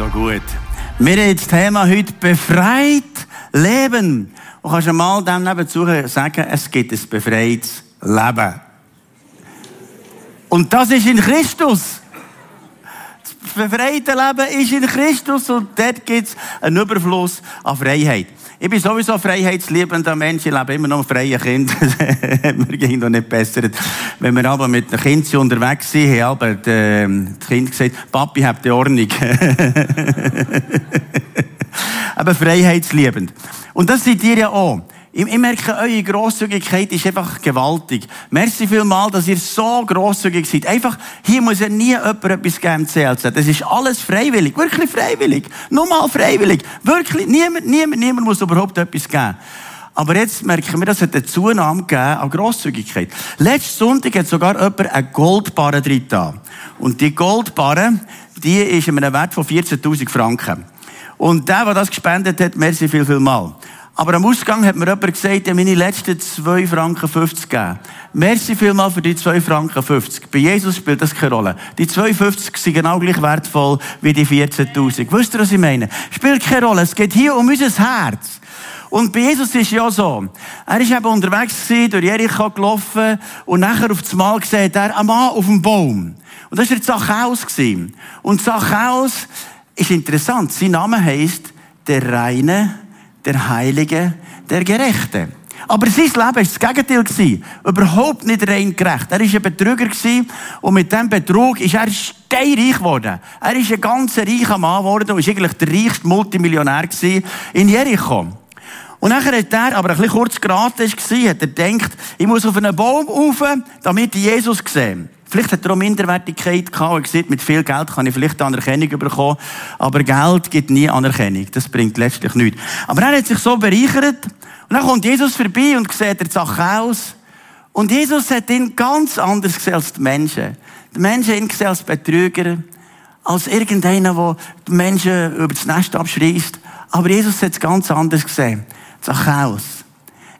So gut. Wir haben das Thema heute befreit leben. Und kannst du mal dem nebenzu sagen, es gibt ein befreites Leben. Und das ist in Christus. Das befreite Leben ist in Christus und dort gibt es einen Überfluss an Freiheit. Ich bin sowieso freiheitsliebender Mensch. Ich lebe immer noch ein freier Kind. mir ging noch nicht besser. Wenn wir aber mit einem Kind unterwegs sind, haben aber das Kind gesagt, Papi, habt die Ordnung. aber freiheitsliebend. Und das seid ihr ja auch. Ich, merke, eure Grosszügigkeit ist einfach gewaltig. Merci vielmal, dass ihr so grosszügig seid. Einfach, hier muss ja nie jemand etwas geben CLZ. Das ist alles freiwillig. Wirklich freiwillig. Nur mal freiwillig. Wirklich, niemand, niemand, niemand muss überhaupt etwas geben. Aber jetzt merken wir, dass es eine Zunahme gegeben an Grosszügigkeit. Letzten Sonntag hat sogar jemand eine Goldbarre drin Und die Goldbarre, die ist in einem Wert von 14.000 Franken. Und der, der das gespendet hat, merci viel, viel mal. Aber am Ausgang hat mir jemand gesagt, ja, meine letzten 2 Franken 50 gegeben. Merci vielmal für die 2 Franken 50. Bei Jesus spielt das keine Rolle. Die 2,50 sind genau gleich wertvoll wie die 14.000. Wisst ihr, was ich meine? Spielt keine Rolle. Es geht hier um unser Herz. Und bei Jesus ist ja so. Er ist eben unterwegs gewesen, durch Jericho gelaufen und nachher auf das Mal gesehen, er ein Mann auf dem Baum. Und das war der Zachäus. Und Zachäus ist interessant. Sein Name heisst der Reine der Heilige, der Gerechte. Aber sein Leben war das Gegenteil. Überhaupt nicht rein gerecht. Er war ein Betrüger und mit diesem Betrug ist er steinreich geworden. Er ist ein ganz reicher Mann geworden und war eigentlich der reichste Multimillionär in Jericho. Und nachher hat er, aber ein bisschen kurz geraten war, hat er gedacht, ich muss auf einen Baum rauf, damit ich Jesus sehe. Vielleicht hat er auch Minderwertigkeit gehabt und gesagt, mit viel Geld kann ich vielleicht Anerkennung bekommen. Aber Geld gibt nie Anerkennung. Das bringt letztlich nichts. Aber er hat sich so bereichert. Und dann kommt Jesus vorbei und sieht der Zachäus. Und Jesus hat ihn ganz anders gesehen als die Menschen. Die Menschen ihn gesehen als Betrüger, als irgendeiner, der die Menschen über das Nest abschreist. Aber Jesus hat es ganz anders gesehen. Zachäus,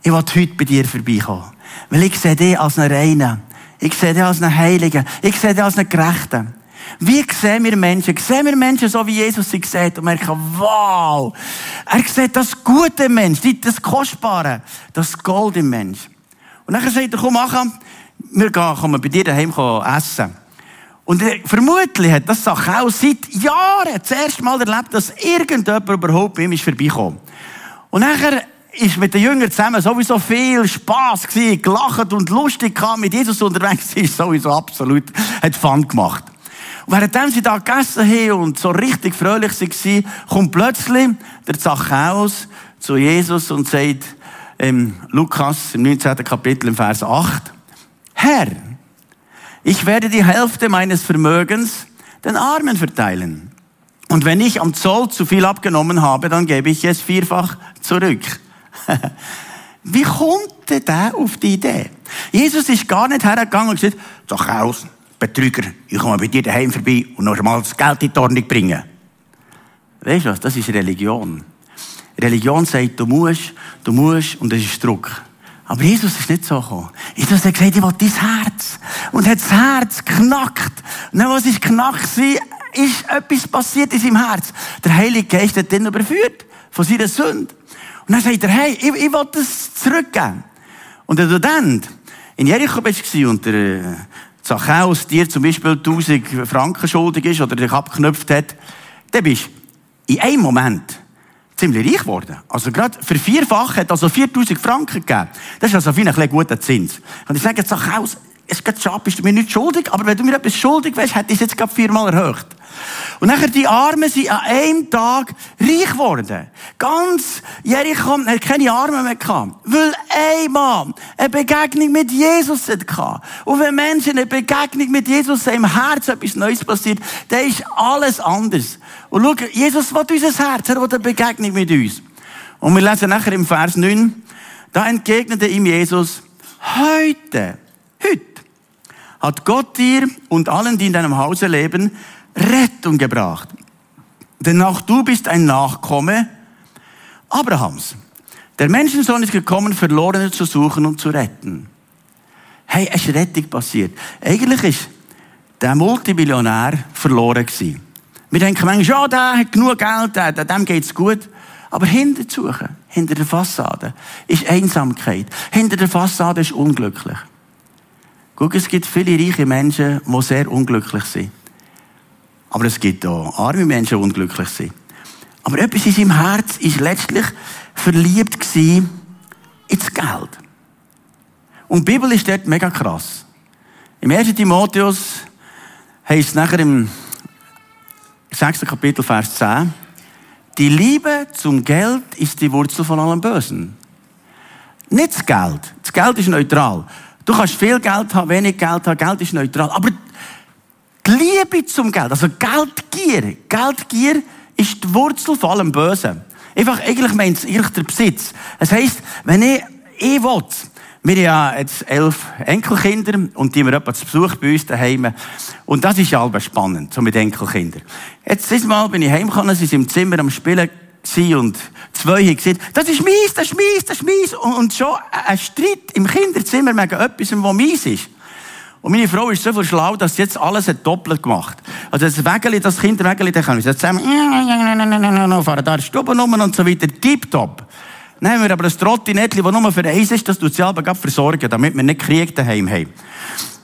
ich will heute bei dir vorbeikommen. Weil ich sehe dich als einen Reinen. Ich sehe dich als einen Heiligen. Ich sehe dich als einen Gerechten. Wie sehen wir Menschen? Sehen wir Menschen so, wie Jesus sie sieht und merken, wow, er sieht das Gute Mensch, das Kostbare, das Gold im Mensch. Und dann sagt er, komm, mach, wir gehen, kommen bei dir daheim essen. Und vermutlich hat das Sache auch seit Jahren das erste Mal erlebt, dass irgendjemand überhaupt bei ihm ist vorbeikommen. Und nachher ist mit den Jüngern zusammen sowieso viel Spass gewesen, gelacht und lustig kam mit Jesus unterwegs ist sowieso absolut, hat Fun gemacht. Und während sie da gegessen haben und so richtig fröhlich waren, kommt plötzlich der Zachäus zu Jesus und sagt, ähm, Lukas im 19. Kapitel im Vers 8, Herr, ich werde die Hälfte meines Vermögens den Armen verteilen. Und wenn ich am Zoll zu viel abgenommen habe, dann gebe ich es vierfach zurück. Wie kommt denn der auf die Idee? Jesus ist gar nicht hergegangen und gesagt, doch aus, Betrüger, ich komme bei dir daheim vorbei und noch einmal das Geld in die Ordnung bringen. Weißt du was? Das ist Religion. Religion sagt, du musst, du musst und das ist Druck. Aber Jesus ist nicht so gekommen. Jesus hat gesagt, ich will dein Herz. Und hat das Herz knackt. Und dann, was ist knackt ist etwas passiert in seinem Herz. Der Heilige Geist hat ihn überführt von seiner Sünde. Und dann sagt er, hey, ich, ich will das zurückgeben. Und wenn du dann in Jericho bist und der äh, Zachäus dir zum Beispiel 1000 Franken schuldig ist oder dich abgeknüpft hat, dann bist du in einem Moment ziemlich reich geworden. Also gerade für vierfach hat also 4000 Franken gegeben. Das ist also wie ein guter Zins. Und ich sage, Zachäus, es geht schon, bist du mir nicht schuldig, aber wenn du mir etwas schuldig wärst, hätte ich es jetzt gerade viermal erhöht. Und nachher die Armen sind an einem Tag reich geworden. Ganz Jericho hat keine Arme mehr gehabt. Weil ein Mann eine Begegnung mit Jesus hatte. Und wenn Menschen eine Begegnung mit Jesus haben, im Herz etwas Neues passiert, dann ist alles anders. Und schau, Jesus will unser Herz, er will eine Begegnung mit uns. Und wir lesen nachher im Vers 9, da entgegnete ihm Jesus, heute, heute, hat Gott dir und allen, die in deinem Hause leben, Rettung gebracht. Denn auch du bist ein Nachkomme Abrahams. Der Menschensohn ist gekommen, Verlorene zu suchen und zu retten. Hey, es ist Rettung passiert. Eigentlich ist der Multimillionär verloren gewesen. Wir denken manchmal, ja, der hat genug Geld, der, dem geht's gut. Aber hinter suchen, hinter der Fassade, ist Einsamkeit. Hinter der Fassade ist unglücklich. Guck, es gibt viele reiche Menschen, die sehr unglücklich sind. Aber es gibt auch arme Menschen, die unglücklich sind. Aber etwas in seinem Herz ist letztlich verliebt ins Geld. Und die Bibel ist dort mega krass. Im 1. Timotheus heißt es nachher im 6. Kapitel, Vers 10, die Liebe zum Geld ist die Wurzel von allem Bösen. Nicht das Geld. Das Geld ist neutral. Du kannst viel Geld haben, wenig Geld haben, Geld ist neutral. Aber die Liebe zum Geld, also Geldgier, Geldgier ist die Wurzel von allem Bösen. Einfach, eigentlich meint es eigentlich der Besitz. Es heisst, wenn ich, ich will, wir haben ja jetzt elf Enkelkinder und die haben wir zu Besuch bei uns daheim. Und das ist ja alles spannend, so mit Enkelkindern. Jetzt, dieses Mal bin ich heimgekommen, sie sind im Zimmer am Spielen und zwei haben gesagt, das ist mies, das ist mies, das ist mies. Und, schon ein Streit im Kinderzimmer wegen etwas, was mies ist. Und meine Frau ist so viel schlau, dass sie jetzt alles hat doppelt gemacht. Also das Wägeli, das Kinderwägeli, da können wir zusammen fahren da in die Stube rum und so weiter. Tipptopp. Dann haben wir aber ein Trottinettchen, das nur für eins ist, das tut sie aber versorgen, damit wir nicht Krieg daheim haben.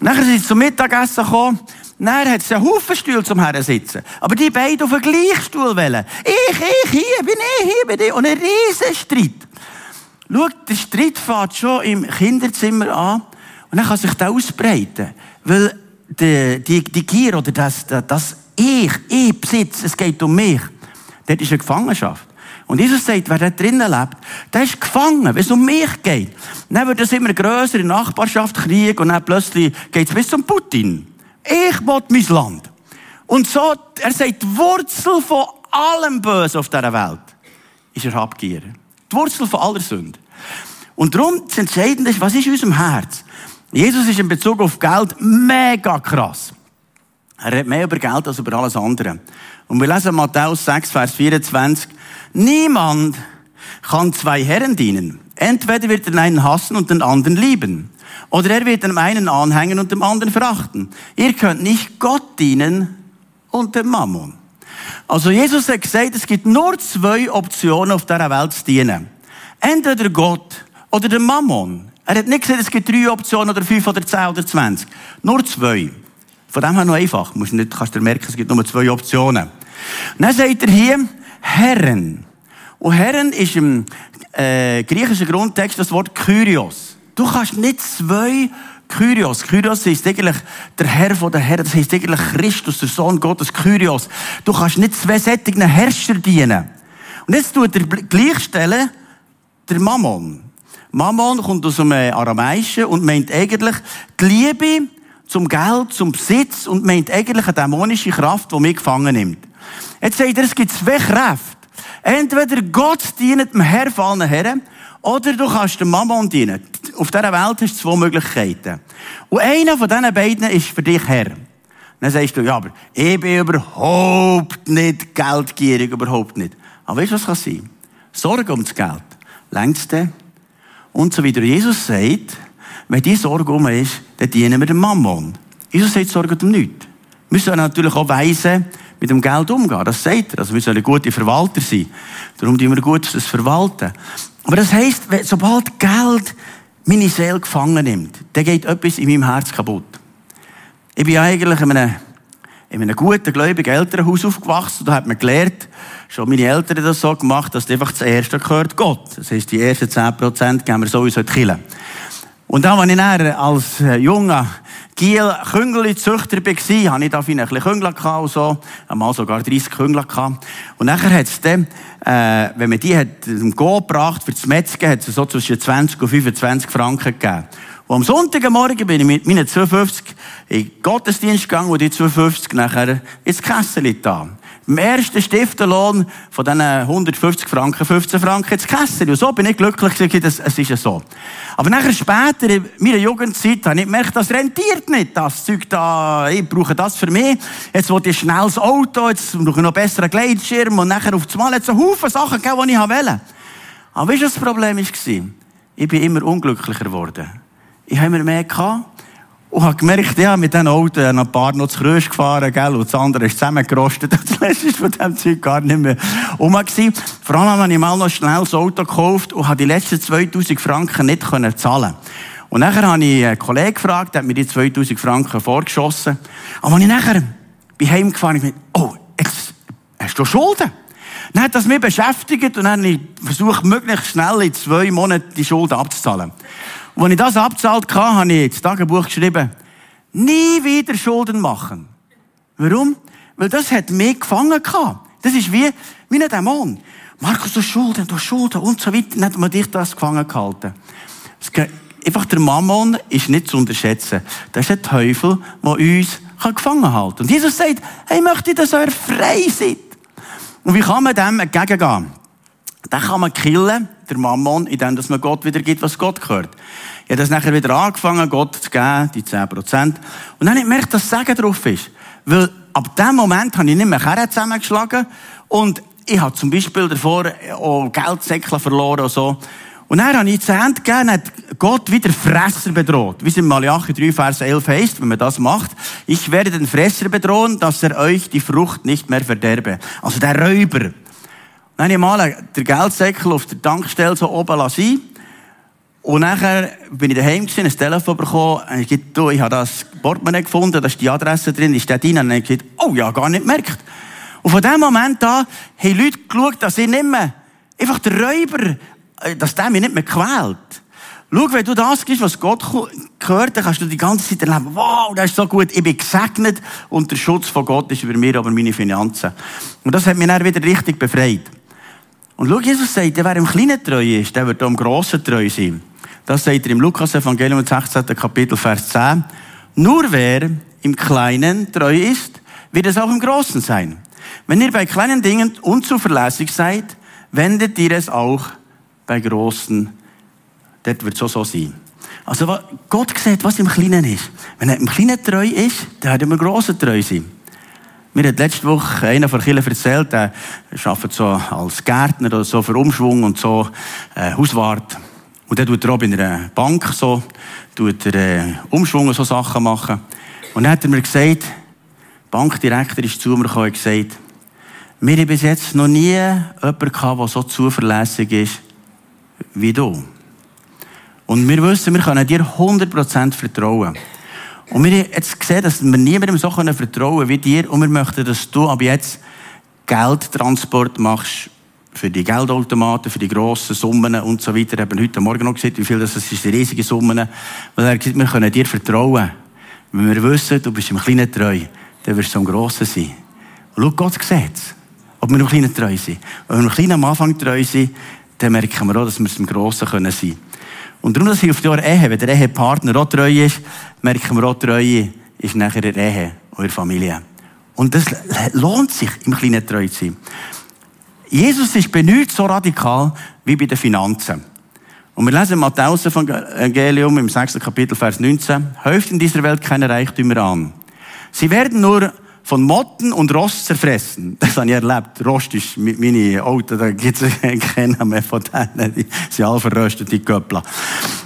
Nachher sind sie zum Mittagessen gekommen. Dann hat sie einen Haufen Stühle zum sitzen. Aber die beiden auf den gleichen Stuhl wollen. Ich, ich, hier bin ich, hier bin ich. Und ein riesen Streit. Schau, der Streit fängt schon im Kinderzimmer an. Und dann kann sich das ausbreiten. Weil die, die, die Gier oder das, das Ich, ich besitze, es geht um mich. Dort ist eine Gefangenschaft. Und Jesus sagt, wer da drinnen lebt, der ist gefangen, wenn es um mich geht. Dann wird es immer grösser in Nachbarschaft, Krieg, und dann plötzlich geht es bis zum Putin. Ich will mein Land. Und so, er sagt, die Wurzel von allem Bösen auf dieser Welt ist er Habgier. Die Wurzel von aller Sünde. Und darum, das Entscheidende ist, was ist in unserem Herz? Jesus ist in Bezug auf Geld mega krass. Er redet mehr über Geld als über alles andere. Und wir lesen Matthäus 6, Vers 24. Niemand kann zwei Herren dienen. Entweder wird er den einen hassen und den anderen lieben. Oder er wird dem einen anhängen und dem anderen verachten. Ihr könnt nicht Gott dienen und dem Mammon. Also Jesus hat gesagt, es gibt nur zwei Optionen auf dieser Welt zu dienen. Entweder Gott oder dem Mammon. Er hat nicht gesagt, es gibt drei Optionen oder fünf oder zehn oder zwanzig. Nur zwei. Von dem her noch einfach. Du nicht, kannst du merken, es gibt nur zwei Optionen. Und dann sagt er hier, Herren. Und Herren ist im äh, griechischen Grundtext das Wort Kyrios. Du kannst nicht zwei Kyrios. Kyrios ist eigentlich der Herr von der Herren. Das heißt eigentlich Christus, der Sohn Gottes, Kyrios. Du kannst nicht zwei sättigen Herrscher dienen. Und jetzt tut er gleichstellen der Mammon. Mammon kommt aus dem Aramäischen und meint eigentlich die Liebe zum Geld, zum Besitz und meint eigentlich eine dämonische Kraft, die mich gefangen nimmt. Jetzt sagt er, es gibt zwei Kräfte. Entweder Gott dient dem Herr von allen Herren, oder du kannst dem Mammon dienen. Auf dieser Welt hast du zwei Möglichkeiten. Und einer von diesen beiden ist für dich Herr. Dann sagst du, ja, aber ich bin überhaupt nicht geldgierig, überhaupt nicht. Aber weißt du, was kann sein? Sorge um das Geld. Längst Und so wie der Jesus sagt, wenn die Sorge um ist, dann dienen wir dem Mammon. Jesus sagt, sorge um nichts. Wir sollen natürlich auch weisen, mit dem Geld umgehen. Das sagt er. Also wir sollen gute Verwalter sein. Darum tun wir gut das verwalten. Aber das heisst, sobald Geld meine Seele gefangen nimmt, dann geht etwas in meinem Herz kaputt. Ich bin eigentlich in einem, in einem guten, gläubigen Elternhaus aufgewachsen. Da hat man gelernt, schon meine Eltern das so gemacht, dass einfach das Erste gehört Gott. Das heisst, die ersten 10% geben wir sowieso in die Kirche. Und dann, als ich dann als äh, junger Giel Küngeli-Züchter war, hatte ich da ein bisschen Küngel und so. Einmal sogar 30 Küngel. Und nachher hat es dann, äh, wenn man die hat, im Go gebracht, für das Metzgen, hat es so zwischen 20 und 25 Franken gegeben. Und am Sonntagmorgen bin ich mit meinen 52 in den Gottesdienst gegangen und die 52 nachher ins Kessel da. Im ersten Stiftenlohn von diesen 150 Franken, 15 Franken ins Kessel. Und so bin ich glücklich gewesen, es ist ja so. Aber nachher später, in meiner Jugendzeit, habe ich gemerkt, das rentiert nicht, das Zeug da, ich brauche das für mich. Jetzt wollte ich schnell das Auto, jetzt brauche ich noch besseren Gleitschirm und nachher auf einmal es einen Haufen Sachen gegeben, die ich wollte. Aber weißt du, was das Problem war? Ich bin immer unglücklicher geworden. Ich habe immer mehr gehabt Und habe gemerkt, ja, mit diesem Auto habe ein paar noch zu Krösch gefahren, gell, und das andere ist zusammengerostet. Und das letzte ist von diesem Zeug gar nicht mehr rum gewesen. Vor allem habe ich mal noch schnell das Auto gekauft und habe die letzten 2000 Franken nicht können zahlen Und nachher habe ich einen Kollegen gefragt, der hat mir die 2000 Franken vorgeschossen. Aber als ich nachher bin heimgefahren, ich oh, jetzt hast du Schulden? Dann hat das mich beschäftigt und dann habe ich versucht, möglichst schnell in zwei Monaten die Schulden abzuzahlen. Und als ich das abzahlt hatte, habe ich ins Tagebuch geschrieben, nie wieder Schulden machen. Warum? Weil das hat mich gefangen gehabt. Das ist wie, wie ein Dämon. Markus, du Schulden, du Schulden und so weiter. Dann hat man dich das gefangen gehalten. Einfach der Mammon ist nicht zu unterschätzen. Das ist der Teufel, der uns gefangen halten kann. Und Jesus sagt, hey, möchte ich, dass ihr frei seid. Und wie kann man dem entgegengehen? Dann kann man killen, der Mammon, indem man Gott wieder gibt, was Gott gehört. Ich habe das nachher wieder angefangen, Gott zu geben, die 10%. Und dann habe ich gemerkt, dass Segen drauf ist. Weil ab dem Moment habe ich nicht mehr Kerne zusammengeschlagen und ich habe zum Beispiel davor auch Geldsäckchen verloren und so. Und dann habe ich zu Ende gegeben, hat Gott wieder Fresser bedroht. Wie es in Malachi 3, Vers 11 heißt, wenn man das macht. Ich werde den Fresser bedrohen, dass er euch die Frucht nicht mehr verderbe. Also der Räuber. Dann habe ich mal den Geldsäckel auf der Tankstelle so oben lassen. Und nachher bin ich daheim gewesen, ein Telefon bekommen, und ich gesagt, du, ich habe das Portemonnaie gefunden, da ist die Adresse drin, ist der drin? Und ich gesagt, oh ja, gar nicht gemerkt. Und von dem Moment an haben Leute geschaut, dass ich nicht mehr, einfach der Räuber, äh, dass der mich nicht mehr quält. Schau, wenn du das gibst, was Gott gehört, dann kannst du die ganze Zeit erleben, wow, das ist so gut, ich bin gesegnet und der Schutz von Gott ist über mir, aber meine Finanzen. Und das hat mich dann wieder richtig befreit. Und schau, Jesus sagt, wer im Kleinen treu ist, der wird auch im Grossen treu sein. Das sagt er im Lukas-Evangelium 16. Kapitel, Vers 10. Nur wer im Kleinen treu ist, wird es auch im Großen sein. Wenn ihr bei kleinen Dingen unzuverlässig seid, wendet ihr es auch bei großen. Dort wird es so, so sein. Also Gott sieht, was im Kleinen ist. Wenn er im Kleinen treu ist, dann wird er im Großen treu sein. Mir hat letzte Woche einer von Kirche erzählt, der arbeitet so als Gärtner oder so für Umschwung und so äh, Hauswart. Und der tut er auch bei einer Bank so, tut er äh, Umschwung und so Sachen machen. Und dann hat er mir gesagt, Bankdirektor ist zu mir gekommen und gesagt, wir haben bis jetzt noch nie jemanden gehabt, der so zuverlässig ist wie du. Und wir wissen, wir können dir 100% vertrauen. Und wir haben jetzt gesehen, dass wir niemandem so vertrauen können wie dir. Und wir möchten, dass du ab jetzt Geldtransport machst für die Geldautomaten, für die grossen Summen und so weiter. Wir haben heute Morgen noch gesehen, wie viel das ist, riesige Summen. Weil er gesagt, wir können dir vertrauen. Wenn wir wissen, du bist im Kleinen treu, dann wirst du im Grossen sein. Und schau, Gott sieht es. Ob wir im Kleinen treu sind. Wenn wir im Kleinen am Anfang treu sind, dann merken wir auch, dass wir es im Grossen können sein. Und darum, das hilft ja auch Ehe. Wenn der Ehepartner auch treu ist, merken wir auch, Treue ist nachher in der Ehe, eurer Familie. Und das lohnt sich, im Kleinen treu zu sein. Jesus ist nichts so radikal wie bei den Finanzen. Und wir lesen Matthäus Evangelium im 6. Kapitel, Vers 19. Häuft in dieser Welt keine Reichtümer an. Sie werden nur von Motten und Rost zerfressen. Das habe ich erlebt. Rost ist meine Auto, da gibt es keinen mehr von denen. Die sind alle verröstet, die Köppler.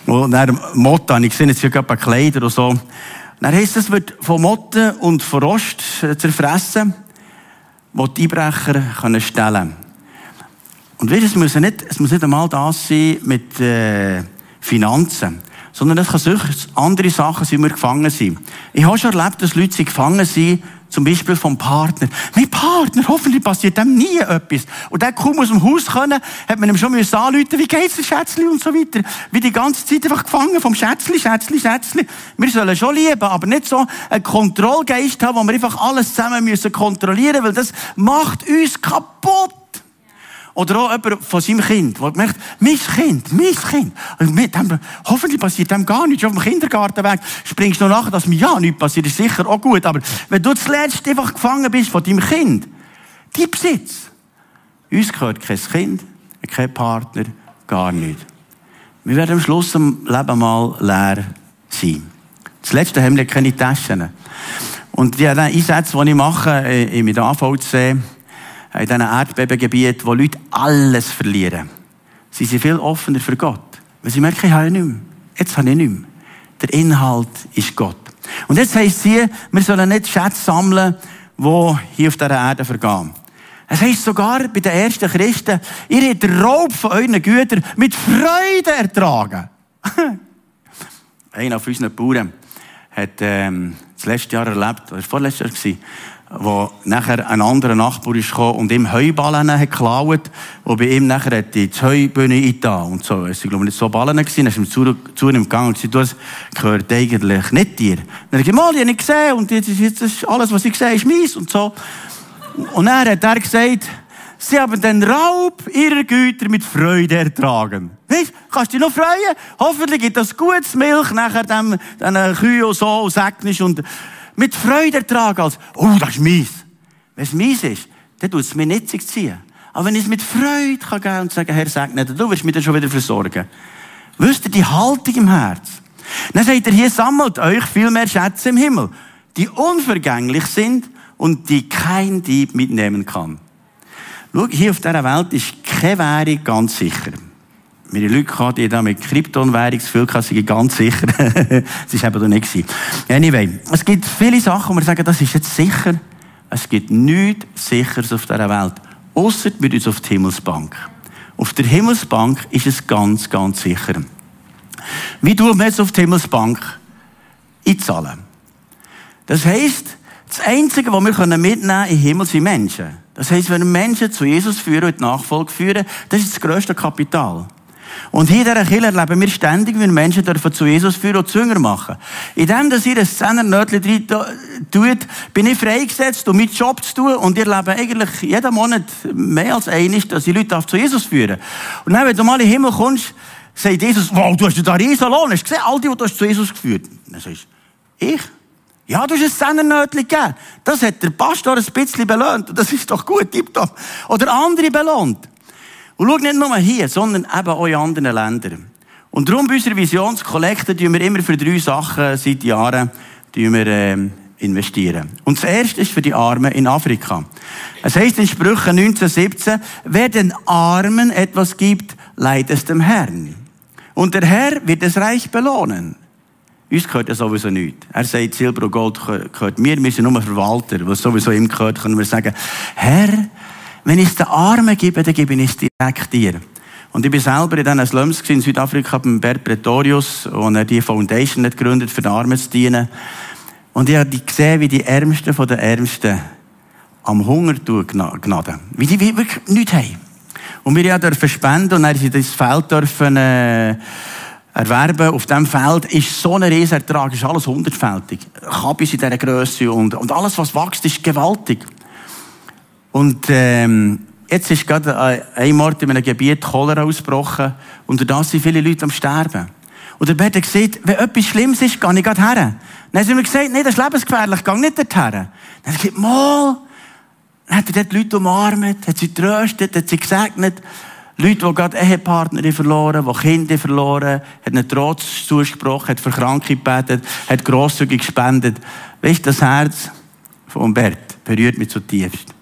Und dann Motten, habe ich gesehen, jetzt hier Kleider oder so. Dann heisst es, wird von Motten und von Rost zerfressen, wo die Einbrecher können stellen Und weißt, es muss nicht, es muss nicht einmal das sein mit äh, Finanzen sondern es kann andere Sachen sein, wir gefangen sind. Ich habe schon erlebt, dass Leute gefangen sind zum Beispiel vom Partner. Mein Partner, hoffentlich passiert dem nie etwas. Und der kaum aus dem Haus können, hat man ihm schon müssen anrufen, wie geht's, der Schätzli und so weiter. Wie die ganze Zeit einfach gefangen vom Schätzli, Schätzli, Schätzli. Wir sollen schon lieben, aber nicht so einen Kontrollgeist haben, wo wir einfach alles zusammen müssen kontrollieren, weil das macht uns kaputt. Oder auch jemand von seinem Kind, der merkt, mein Kind, mein Kind. Und mit dem, hoffentlich passiert dem gar nichts. Auf dem Kindergartenweg springst du noch nachher, dass mir ja nichts passiert, ist sicher auch gut. Aber wenn du zuletzt einfach gefangen bist von deinem Kind, die Besitz. Uns gehört kein Kind, kein Partner, gar nichts. Wir werden am Schluss im Leben mal leer sein. Das Letzte haben wir keine Taschen. Und die Einsätze, die ich mache, in der AVC, in diesen Erdbebengebieten, wo Leute alles verlieren. Sie sind viel offener für Gott. Weil sie merken, ich habe nicht mehr. Jetzt habe ich nicht mehr. Der Inhalt ist Gott. Und jetzt heisst sie, wir sollen nicht Schätze sammeln, die hier auf dieser Erde vergehen. Es heisst sogar bei den ersten Christen, ihr habt den Raub von euren Gütern mit Freude ertragen. Einer von unseren Bauern hat ähm, das letzte Jahr erlebt, oder vorletztes Jahr, wo nachher ein anderer Nachbar ist und ihm Heuballen hat geklaut, und bei ihm nachher hat die Heubühne eingetan und so. Es ich, nicht so Ballen gewesen, dann ist zu, zu ihm gegangen und gesagt, das gehört eigentlich nicht dir. Dann hat er gesagt, ich habe nicht gesehen und jetzt, jetzt alles, was ich sehe, ist meins und so. Und dann hat er gesagt, sie haben den Raub ihrer Güter mit Freude ertragen. Weißt, kannst du dich noch freuen? Hoffentlich gibt das gutes Milch nachher dem, den Kühen und so, Säcknisch und mit Freude ertragen als, oh, das ist mies. Wenn es mies ist, dann tut es mir nicht ziehen. Aber wenn ich es mit Freude kann geben und sagen, Herr, segne du wirst mich dann schon wieder versorgen. Wisst ihr, die Haltung im Herz. Dann sagt er, hier sammelt euch viel mehr Schätze im Himmel, die unvergänglich sind und die kein Dieb mitnehmen kann. Schau, hier auf dieser Welt ist keine Währung ganz sicher. Meine Leute hatten, die da mit Kryptonwährung sind ganz sicher. das war eben doch nicht. Anyway, es gibt viele Sachen, wo wir sagen, das ist jetzt sicher. Es gibt nichts Sicheres auf dieser Welt. Ausser mit uns auf die Himmelsbank. Auf der Himmelsbank ist es ganz, ganz sicher. Wie tun wir jetzt auf die Himmelsbank einzahlen? Das heisst, das Einzige, was wir mitnehmen können im Himmel, sind Menschen. Das heisst, wenn Menschen zu Jesus führen und die Nachfolge führen, das ist das grösste Kapital. Und hier in dieser Kirche erleben wir ständig, wie Menschen dürfen zu Jesus führen und Zünger machen. In dem, dass ihr ein Zehner-Nötchen drin tut, bin ich freigesetzt, um meinen Job zu tun. Und ihr erlebe eigentlich jeden Monat mehr als einig, dass ich Leute zu Jesus führen Und dann, wenn du mal in den Himmel kommst, sagt Jesus, wow, du hast da riesen Lohn. Hast du gesehen, all die, die du zu Jesus geführt? Dann sagst du, ich? Ja, du hast ein Zehner-Nötchen gegeben. Das hat der Pastor ein bisschen belohnt. Das ist doch gut, tipptopp. Oder andere belohnt. Und schau nicht nur hier, sondern eben auch in anderen Ländern. Und darum bei unserer Visionskollekte tun wir immer für drei Sachen seit Jahren tun wir, äh, investieren. Und das erste ist für die Armen in Afrika. Es heißt in Sprüchen 1917, wer den Armen etwas gibt, leidet es dem Herrn. Und der Herr wird es reich belohnen. Uns gehört ja sowieso nichts. Er sagt, Silber und Gold gehört mir, wir sind nur Verwalter. Was sowieso ihm gehört, können wir sagen, Herr, wenn ich es den Armen gebe, dann gebe ich es direkt dir. Und ich bin selber in diesen Slums in Südafrika beim Bert Pretorius, wo er die Foundation hat gegründet, für die Armen zu dienen. Und ich habe gesehen, wie die Ärmsten von den Ärmsten am Hunger gnaden. Wie die wirklich nichts haben. Und wir dürfen spenden und dann sie das Feld dürfen, äh, erwerben. Auf diesem Feld ist so ein Riesenertrag, ist alles hundertfältig. Kabis in dieser Größe und, und alles, was wächst, ist gewaltig. Und ähm, jetzt ist gerade ein Ort in einem Gebiet Cholera ausgebrochen und da sind viele Leute am Sterben. Und der Bert hat gesagt, wenn etwas Schlimmes ist, gehe ich gerade her. Dann haben wir gesagt, nein, das ist lebensgefährlich, geh nicht dorthin. Dann hat er gesagt, mal. Dann hat er dort Leute umarmt, hat sie getröstet, hat sie gesegnet. Leute, die gerade Ehepartner verloren, die Kinder verloren, hat einen Trotz zugesprochen, hat für Kranke gebetet, hat grosszügig gespendet. Weißt du, das Herz von Bert berührt mich zutiefst.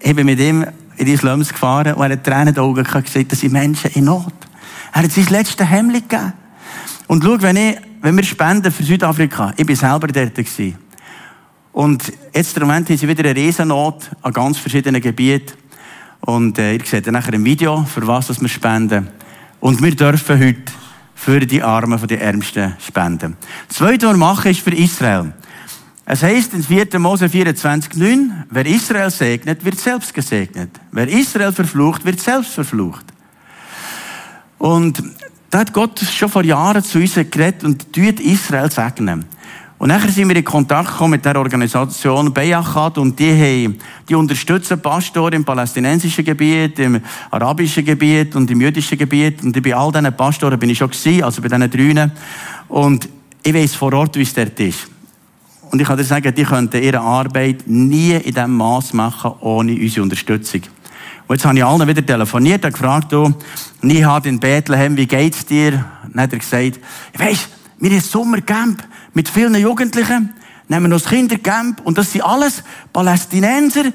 Ich bin mit ihm in die Slums gefahren und er hat Tränen in den Augen gesagt, das sind Menschen in Not. Er hat sein letztes Hemd gegeben. Und schau, wenn, ich, wenn wir spenden für Südafrika, ich bin selber dort gewesen. Und jetzt im Moment haben sie wieder eine Riesennot an ganz verschiedenen Gebieten. Und äh, ihr seht dann nachher im Video, für was wir spenden. Und wir dürfen heute für die Armen den Ärmsten spenden. Das Zweite, was wir machen, ist für Israel. Es heißt in 4. Mose 24,9, wer Israel segnet, wird selbst gesegnet. Wer Israel verflucht, wird selbst verflucht. Und da hat Gott schon vor Jahren zu uns geredet und tut Israel segnen. Und nachher sind wir in Kontakt gekommen mit der Organisation Beyachat und die, haben, die unterstützen Pastoren im palästinensischen Gebiet, im arabischen Gebiet und im jüdischen Gebiet. Und bei all diesen Pastoren bin ich schon gewesen, also bei diesen drünen. Und ich weiß vor Ort, wie es dort ist. Und ich kann dir sagen, die könnten ihre Arbeit nie in diesem Maß machen, ohne unsere Unterstützung. Und jetzt habe ich allen wieder telefoniert und gefragt, du, Nihat in Bethlehem, wie geht's dir? dann hat er gesagt, weisst, wir haben ein Sommercamp mit vielen Jugendlichen, nehmen wir das Kindercamp und das sind alles Palästinenser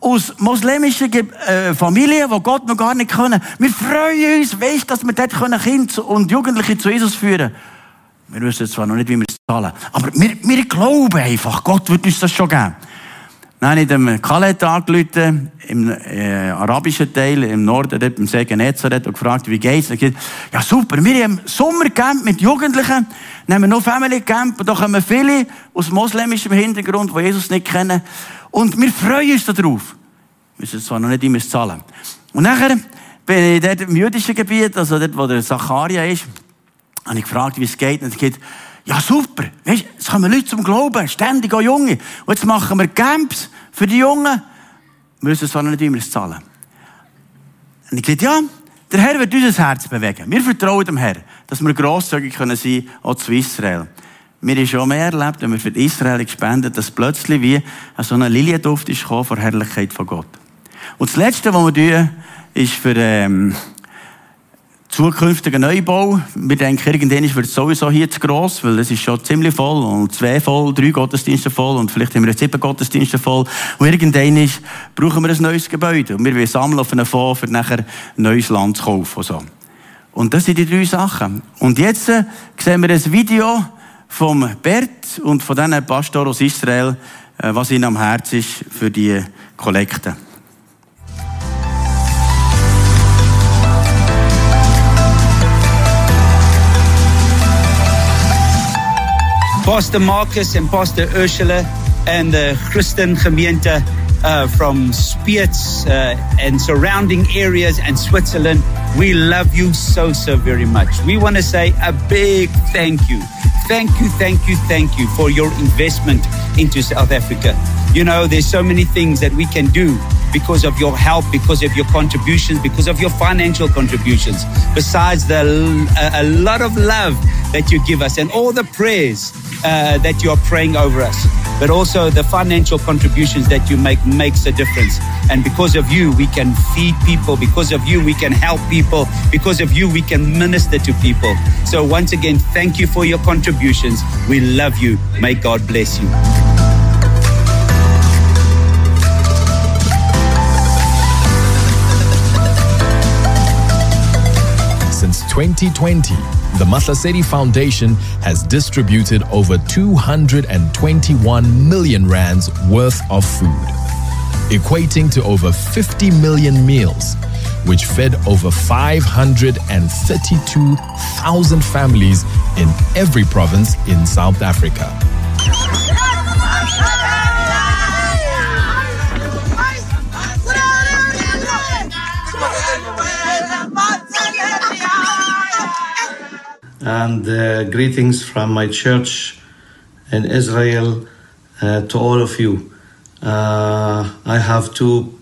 aus muslimischen äh, Familien, die Gott noch gar nicht können. Wir freuen uns, weisst, dass wir dort Kinder und Jugendliche zu Jesus führen können. Wir wissen zwar noch nicht, wie wir es zahlen. Aber wir, wir glauben einfach, Gott wird uns das schon geben. Dann habe ich dem Khaled angerufen, im äh, arabischen Teil, im Norden, dort beim See Genezareth, und gefragt, wie geht's? Er gesagt, ja super, wir haben Sommercamp mit Jugendlichen, dann haben wir noch Family Camp, und da kommen viele aus moslemischem Hintergrund, die Jesus nicht kennen. Und wir freuen uns darauf. Wir müssen zwar noch nicht immer zahlen. Und nachher bin ich dort im jüdischen Gebiet, also dort, wo der Zacharia ist, habe ich gefragt, wie es geht. Und er sagt, ja super, weißt, jetzt kommen Leute zum Glauben, ständig auch Junge. Und jetzt machen wir Camps für die Jungen, wir müssen noch nicht immer zahlen. Und ich gesagt, ja, der Herr wird unser Herz bewegen. Wir vertrauen dem Herrn, dass wir grosszügig können sein, auch zu Israel. Wir haben schon mehr erlebt, wenn wir für Israel gespendet, dass plötzlich wie so ein Lilienduft ist gekommen vor Herrlichkeit von Gott. Und das Letzte, was wir tun, ist für ähm, zukünftigen Neubau. Wir denken, irgendwann wird es sowieso hier zu gross, weil es ist schon ziemlich voll und zwei voll, drei Gottesdienste voll und vielleicht haben wir jetzt sieben Gottesdienste voll. Und irgendwann ist, brauchen wir ein neues Gebäude. Und wir wollen sammeln auf einen Fonds, für nachher ein neues Land zu kaufen. Und, so. und das sind die drei Sachen. Und jetzt äh, sehen wir ein Video vom Bert und von diesen Pastoren aus Israel, äh, was ihnen am Herzen ist für die Kollekte. Pastor Marcus and Pastor Ursula and the Christian Gemeente uh, from Spiez uh, and surrounding areas and Switzerland. We love you so, so very much. We want to say a big thank you. Thank you, thank you, thank you for your investment into South Africa. You know, there's so many things that we can do because of your help, because of your contributions, because of your financial contributions. Besides the a, lot of love that you give us and all the prayers uh, that you are praying over us, but also the financial contributions that you make makes a difference. And because of you, we can feed people. Because of you, we can help people. Because of you, we can minister to people. So once again, thank you for your contributions. We love you. May God bless you. 2020, the Mahlasedi Foundation has distributed over 221 million rands worth of food, equating to over 50 million meals, which fed over 532,000 families in every province in South Africa. And uh, greetings from my church in Israel uh, to all of you. Uh, I have two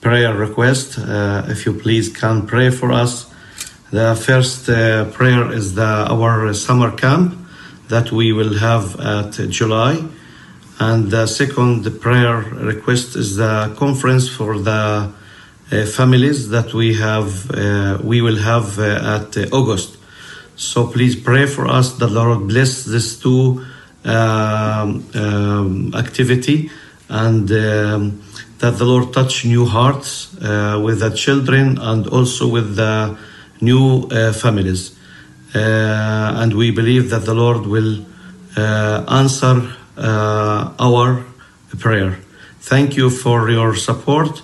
prayer requests. Uh, if you please can pray for us. The first uh, prayer is the our summer camp that we will have at July, and the second prayer request is the conference for the uh, families that we have we will have at August. So please pray for us that the Lord bless this two um, um, activity and um, that the Lord touch new hearts uh, with the children and also with the new uh, families. Uh, and we believe that the Lord will uh, answer uh, our prayer. Thank you for your support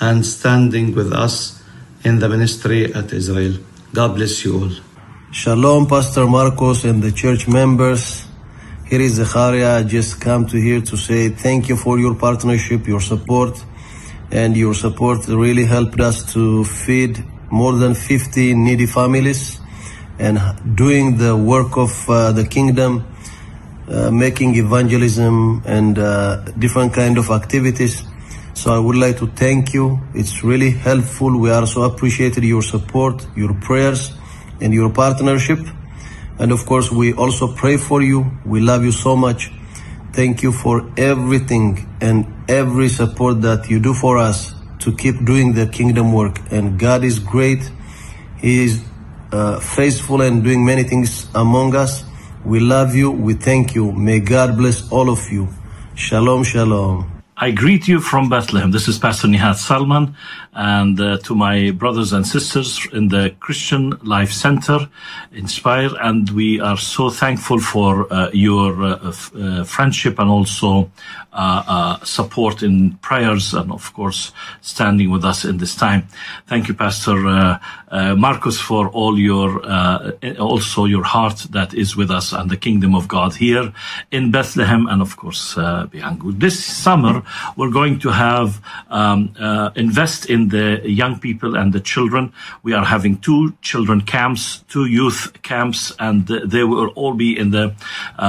and standing with us in the ministry at Israel. God bless you all. Shalom, Pastor Marcos and the church members. Here is Zachariah. I just come to here to say thank you for your partnership, your support, and your support really helped us to feed more than 50 needy families and doing the work of uh, the kingdom, uh, making evangelism and uh, different kind of activities. So I would like to thank you. It's really helpful. We also appreciated your support, your prayers and your partnership. And of course, we also pray for you. We love you so much. Thank you for everything and every support that you do for us to keep doing the kingdom work. And God is great. He is uh, faithful and doing many things among us. We love you. We thank you. May God bless all of you. Shalom, shalom. I greet you from Bethlehem. This is Pastor Nihat Salman, and uh, to my brothers and sisters in the Christian Life Center, Inspire, and we are so thankful for uh, your uh, uh, friendship and also uh, uh, support in prayers, and of course, standing with us in this time. Thank you, Pastor Marcus, for all your also your heart that is with us and the kingdom of God here in Bethlehem, and of course, uh. This summer, we're going to have um, invest in the young people and the children. We are having two children camps, two youth camps, and they will all be in the uh,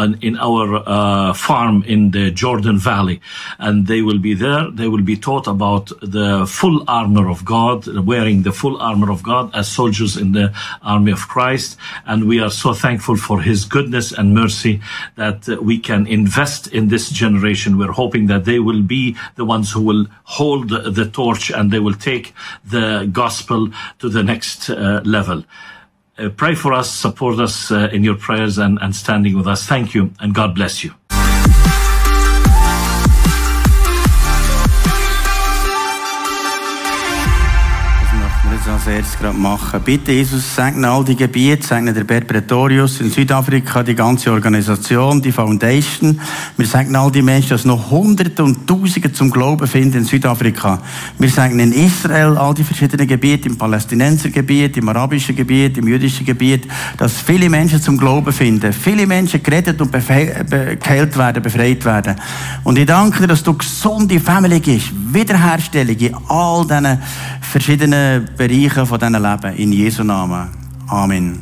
uh, in our uh, farm in the Jordan Valley, and they will be there. They will be taught about the full armor of God, wearing the full armor of God as soldiers in the army of Christ, and we are so thankful for His goodness and mercy that uh, we can invest in this generation. We're hoping that they will be the ones who will hold the torch and they will take the gospel to the next uh, level. Uh, pray for us, support us uh, in your prayers and, and standing with us. Thank you, and God bless you. Erstes gerade machen. Bitte, Jesus, segne all die Gebiete, segne der Bert Pretorius in Südafrika, die ganze Organisation, die Foundation. Wir segnen all die Menschen, dass noch Hunderte und Tausende zum Glauben finden in Südafrika. Wir segnen in Israel all die verschiedenen Gebiete, im Palästinensergebiet, im arabischen Gebiet, im jüdischen Gebiet, dass viele Menschen zum Glauben finden. Viele Menschen gerettet und geheilt werden, befreit werden. Und ich danke dir, dass du gesunde Family gibst, Wiederherstellung in all diesen verschiedenen Bereichen von diesen Leben. In Jesu Namen. Amen.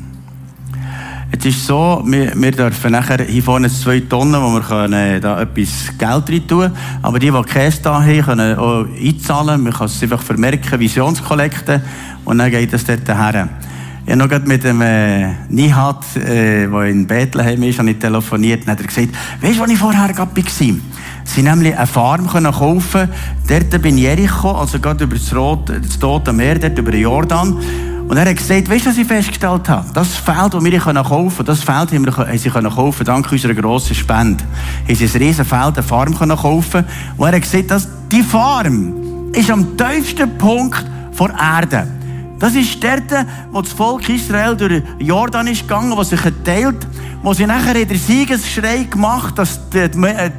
Jetzt ist so, wir, wir dürfen nachher hier vorne zwei Tonnen, wo wir können, da etwas Geld rein tun Aber die, die Käse da haben, können auch einzahlen. Man kann es einfach vermerken, Visionskollekte. Und dann geht es dort her. Ich habe noch mit dem äh, Nihat, äh, der in Bethlehem ist, habe ich telefoniert und hat er gesagt, weißt du, wo ich vorher war? Sie nämlich eine Farm können kaufen, dort bin Jericho, also gerade über das, Rot, das Tote Meer, dort über den Jordan. Und er hat gesagt, weißt du, was ich festgestellt habe? Das Feld, das wir kaufen das Feld haben, wir, haben sie kaufen dank unserer grossen Spende. Haben sie ein riesen Feld, eine Farm kaufen Und er hat gesagt, dass die Farm ist am tiefsten Punkt der Erde. Das ist dort, wo das Volk Israel durch Jordan ist gegangen, wo sich geteilt, wo sie nachher in den Siegesschrei gemacht, dass die,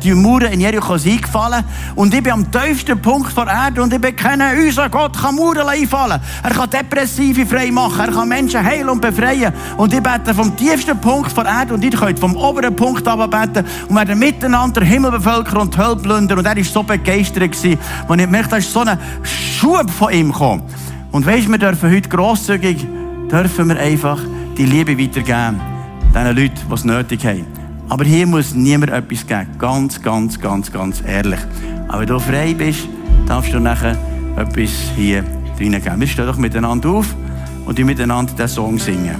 die Mauern in Jericho sind eingefallen. Und ich bin am tiefsten Punkt der Erde und ich bekenne, unser Gott kann Mauern einfallen. Er kann Depressive frei machen, er kann Menschen heilen und befreien. Und ich bete vom tiefsten Punkt der Erde und ihr könnt vom oberen Punkt beten und werden miteinander Himmel bevölkern und Hölle plündern. Und er war so begeistert, gewesen, als ich merkte, da ist so ein Schub von ihm gekommen. Und weisst, wir dürfen heute grosszügig, dürfen wir einfach die Liebe weitergeben. Den Leuten, die es nötig haben. Aber hier muss niemand etwas geben. Ganz, ganz, ganz, ganz ehrlich. Aber wenn du frei bist, darfst du nachher etwas hier reingeben. Wir stehen doch miteinander auf und die miteinander diesen Song singen.